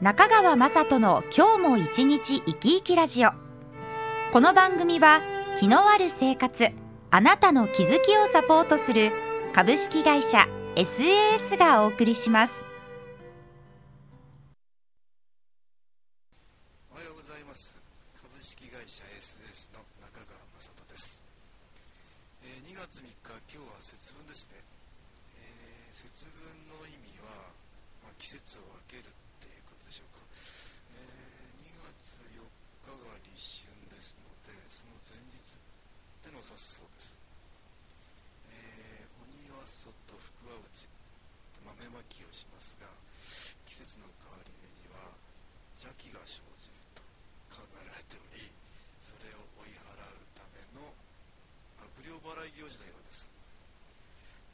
中川雅人の今日も一日生き生きラジオ。この番組は気のある生活あなたの気づきをサポートする株式会社 SAS がお送りします。おはようございます。株式会社 SAS の中川雅人です、えー2月3日今日は節分ですね、えー節分の意味は、まあ、季節を分けるっていうことでしょうか、えー2月が立春ですのでその前日ってのを指すそうです、えー鬼は外福は内豆まきをしますが季節の変わり目には邪気が生じると考えられておりそれを追い払うための悪霊払い行事のようです、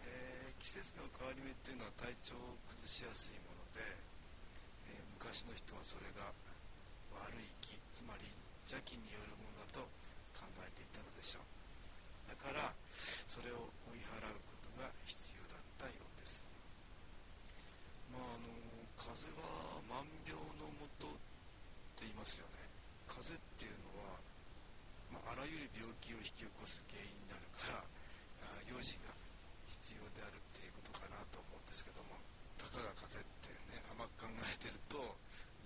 えー季節の変わり目っていうのは体調を崩しやすいもので、えー昔の人はそれが悪い気つまり邪気によるものだと考えていたのでしょう。だからそれを追い払うことが必要だったようです。まああの風は万病のもとって言いますよね。風邪っていうのは、まあ、あらゆる病気を引き起こす原因になるからあ養生が必要であるっていうことかなと思うんですけども。たかが風邪ってね甘く考えてると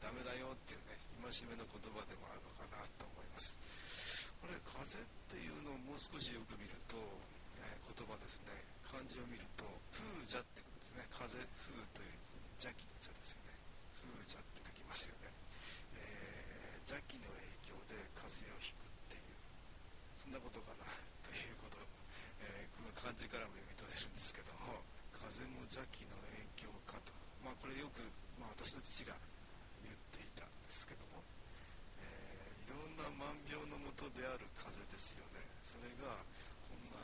ダメだよっていうね戒めの言葉でもあるのかなと思います。これ風邪っていうのをもう少しよく見ると、えー言葉ですね。漢字を見ると風邪ことですね風風という字に邪気の邪ですよね風邪って書きますよね、えー邪気の影響で風邪をひくっていうそんなことかなということ、えーこの漢字からも読み取れるんですけども風も邪気の影響かとまあこれよく、まあ、私の父が言っていたんですけども、えーいろんな万病のもとである風ですよねそれがこんな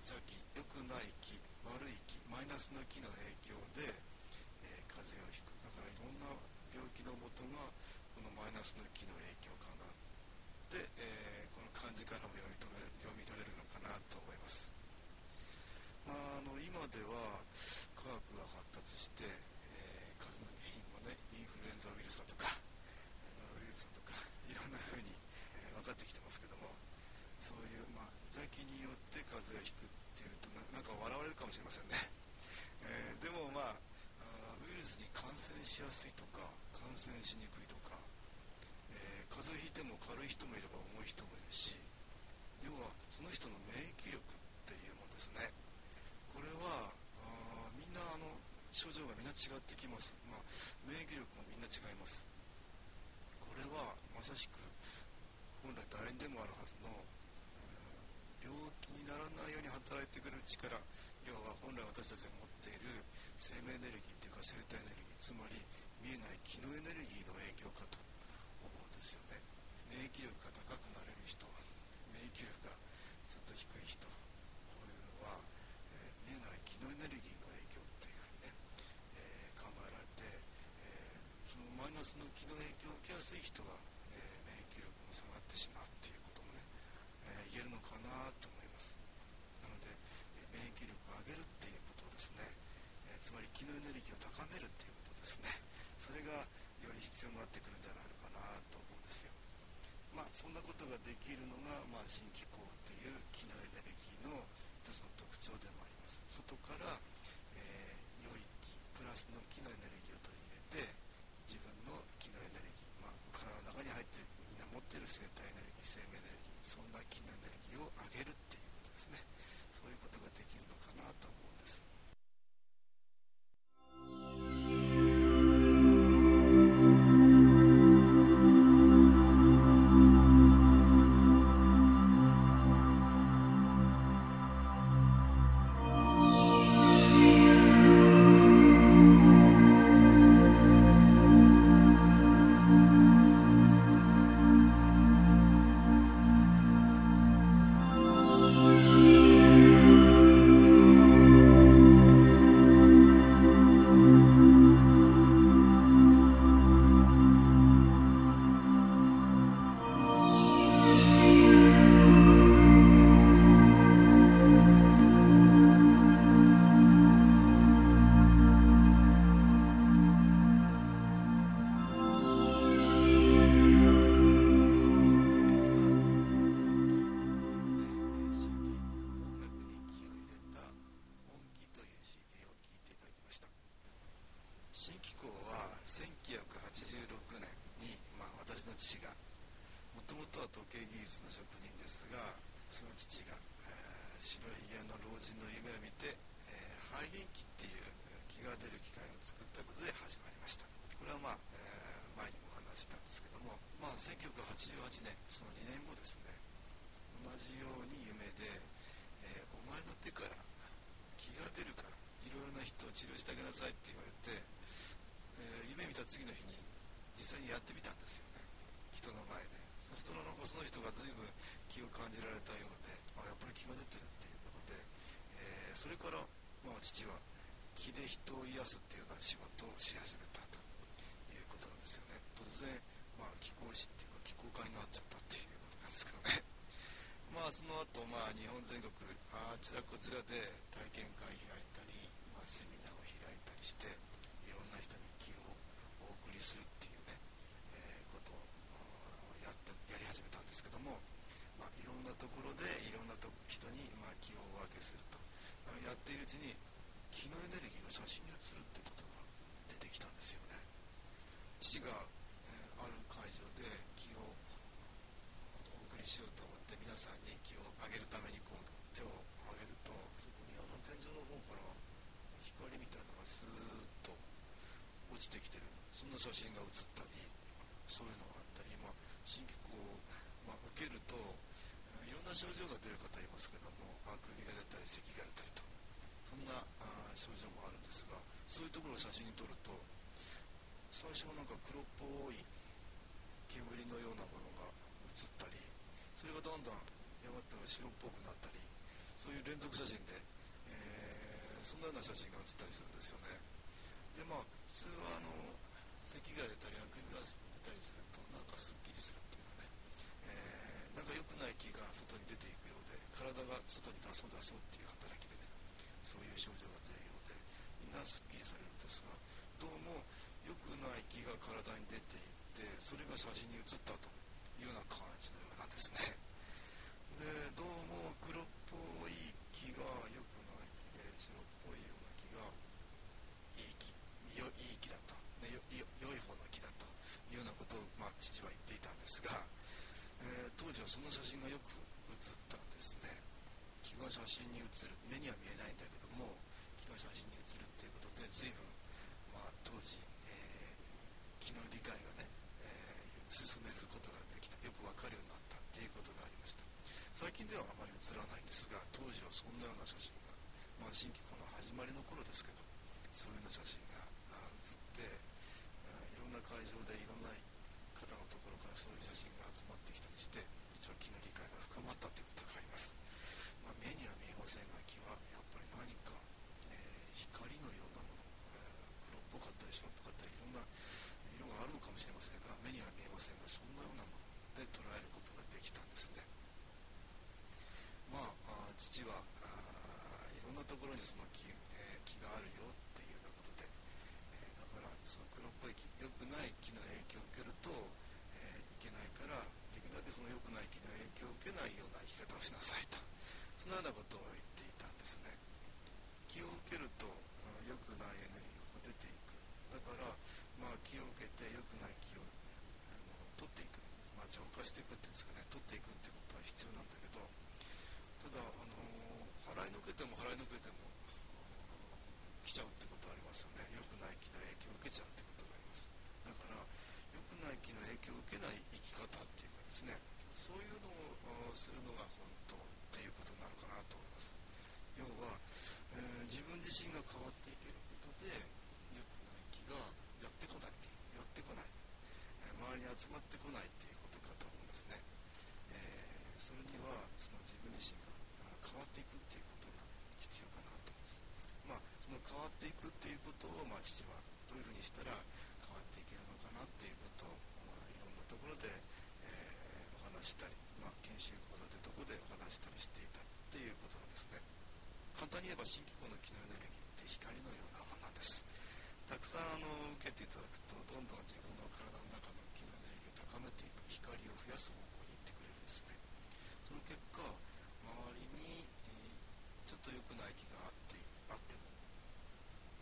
邪気良くない気悪い気マイナスの気の影響で、えー風邪をひくだからいろんな病気のもとがこのマイナスの気の影響かなで、えーこの漢字からも読み取れる読み取れるのかなと思います。まあ、あの今では科学が発達して、えー風邪の原因もねインフルエンザウイルスだとかノロウイルスだとかいろんな風に、えー分かってきてますけどもそういう、まあ、邪気によって風邪をひくっていうとななんか笑われるかもしれませんね、えーでもまああーウイルスに感染しやすいとか感染しにくいとか、えー風邪をひいても軽い人もいれば重い人もいるし要はその人の免疫力っていうものですねこれはあーみんなあの症状がみんな違ってきます、まあ、免疫力もみんな違いますこれはまさしく本来誰にでもあるはずの、病気にならないように働いてくれる力要は本来私たちが持っている生命エネルギーというか生体エネルギーつまり見えない気のエネルギーの影響かと思うんですよね。免疫力が高くなれる人免疫力がちょっと低い人こういうのは、えー見えない気のエネルギーの影響っていうふうにね、えー考えられて、えーそのマイナスの気の影響を受けやすい人は、えー免疫力も下がってしまうっていうこともね、えー言えるのかなと思いますなので、えー免疫力を上げるっていうことをですね、えーつまり気のエネルギーを高めるっていうことですね。それがより必要になってくるんじゃないのかなと思うんですよ。まあそんなことができるのが、まあ、新気候っていう気のエネルギーの一つの特徴でもあります。外から、えー良い気プラスの気のエネルギーを取り入れて自分の気のエネルギー、まあ、体の中に入ってるみんな持ってる生体エネルギー生命エネルギーそんな気のエネルギーを上げるっていうことですね。父が。もともとは時計技術の職人ですがその父が、えー、白ひげの老人の夢を見て、えー、肺元気っていう気が出る機械を作ったことで始まりました。これはまあ、えー、前にもお話したんですけどもまあ1988年その2年後ですね同じように夢で、えお前の手から気が出るからいろいろな人を治療してあげなさいって言われて、え夢見た次の日に実際にやってみたんですよ。人の前でそうするとなんかその人が随分気を感じられたようであやっぱり気が出てるっていうことで、えー、それから、まあ、父は気で人を癒すっていうような仕事をし始めたということなんですよね。突然、まあ、気候師っていうか気候会になっちゃったっていうことなんですけどね。まあその後、まあ日本全国あちらこちらで体験会開いたり、まあ、セミナーを開いたりしていろんな人に気をお送りするっていうね、えー、ことをやったやり始めたんですけども、まあ、いろんなところでいろんなと人に、まあ、気をお分けすると、まあ、やっているうちに気のエネルギーが写真に写るってことが出てきたんですよね。父が、えー、ある会場で気をお送りしようと思って皆さんに気を上げるためにこう手を上げるとそこにあの天井の方から光みたいなのがスーッと落ちてきてるそんな写真が写ったりそういうのがあったり、まあ、新機構を、まあ、受けるといろんな症状が出る方いますけどもあくびが出たり咳が出たりとそんなあ症状もあるんですがそういうところを真撮ると最初はなんか黒っぽい煙のようなものが写ったりそれがだんだんやがては白っぽくなったりそういう連続写真で、えー、そんなような写真が写ったりするんですよね。でまあ普通はあの咳が出たりあくびが出たりするとなんかすっきりするっていうかね、えー、なんか良くない気が外に出ていくようで体が外に出そう出そうっていう働きでねそういう症状が出るようでみんなすっきりされるんですがどうも良くない気が体に出ていってそれが写真に写ったというような感じのようなんですね。でどうも黒っぽい木が良くない木で白っぽいような木がいい木よいい木だと、ね、よよ良い方の木だったというようなことを、まあ、父は言っていたんですが、えー、当時はその写真がよく写ったんですね。木が写真に写る目には見えないんだけども木が写真に写るっていうことで随分、まあ、当時、えー、木の理解がねえ進めることができた。よく分かるようになったっていうことがありました。最近ではあまり映らないんですが当時はそんなような写真が、まあ、新機構の始まりの頃ですけどそういうような写真が写っていろんな会場でいろんな方のところからそういう写真が集まってきたりして一応木の理解が深まったということがあります、まあ、目には見えませんが木はやっぱり何か、えー、光のようなもの、えー、黒っぽかったり白っぽかったりいろんな色があるのかもしれませんが目には見えませんがそんなようなもので捉えることができたんですね。まあ父はあいろんなところにその気,、えー、気があるよっていうようなことで、えー、だからその黒っぽい気良くない気の影響を受けると、えー、いけないからできるだけその良くない気の影響を受けないような生き方をしなさいと。そのようなことを言っていたんですね。気を受けると良くないエネルギーが出ていく。だからまあ、気を受けて良くない気をあの取っていく、まあ、浄化していくっていうんですかね。取っていくってことは必要なんだけどただ、あの払いのけても払いのけても来ちゃうってことはありますよね。良くない気の影響を受けちゃうってことがあります。だから良くない気の影響を受けない生き方っていうかですね。そういうのをするのが本当っていうことになるかなと思います。要は、えー、自分自身が変わっていけることで良くない気がやってこない寄ってこない、りに集まってこないっていうことかと思いますね、えー、それにはその自分自身が変わっていくっていうことが必要かなと思います。まあその変わっていくっていうことを、まあ、父はどういうふうにしたら変わっていけるのかなっていうことを、まあ、いろんなところで、えー、お話したり、まあ、研修講座でどこでお話したりしていたっていうことなんですね。簡単に言えば新機構の機能エネルギーって光のようなものなんです。たくさんあの受けていただくとどんどん自分の体の中の機能エネルギーを高めていく光を増やす方向に行ってくれるんですねその結果周りに、えー、ちょっと良くない気があってあっても、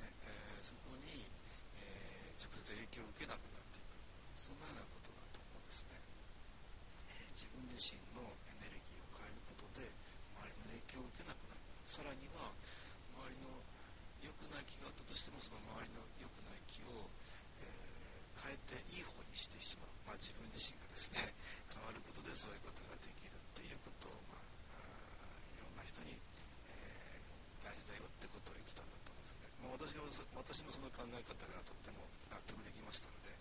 ねえー、そこに、えー、直接影響を受けなくなっていくそんなようなことだと思うんでですね、えー、自分自身のエネルギーを変えることで周りの影響を受けなくなるさらには周りの良くない気があったとしてもその周りの良くない気を、えー、変えていい方にしてしまう、まあ、自分自身がですね変わることでそういうことができるっていうことを、まあ、いろんな人に、えー、大事だよってことを言ってたんだと思うんですね、まあ、私は私もその考え方がとっても納得できましたので、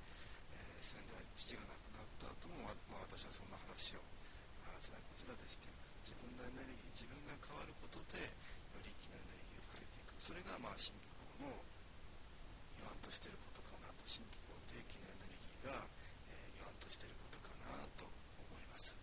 えー、先代父が亡くなった後も、まあ、私はそんな話をあちらこちらでしています。自分のエネルギー自分が変わることでより気のエネルギーを変えていく。それがまあ新機構の言わんとしていることかなと。新機構定期のエネルギーが、えー、言わんとしていることかなと思います。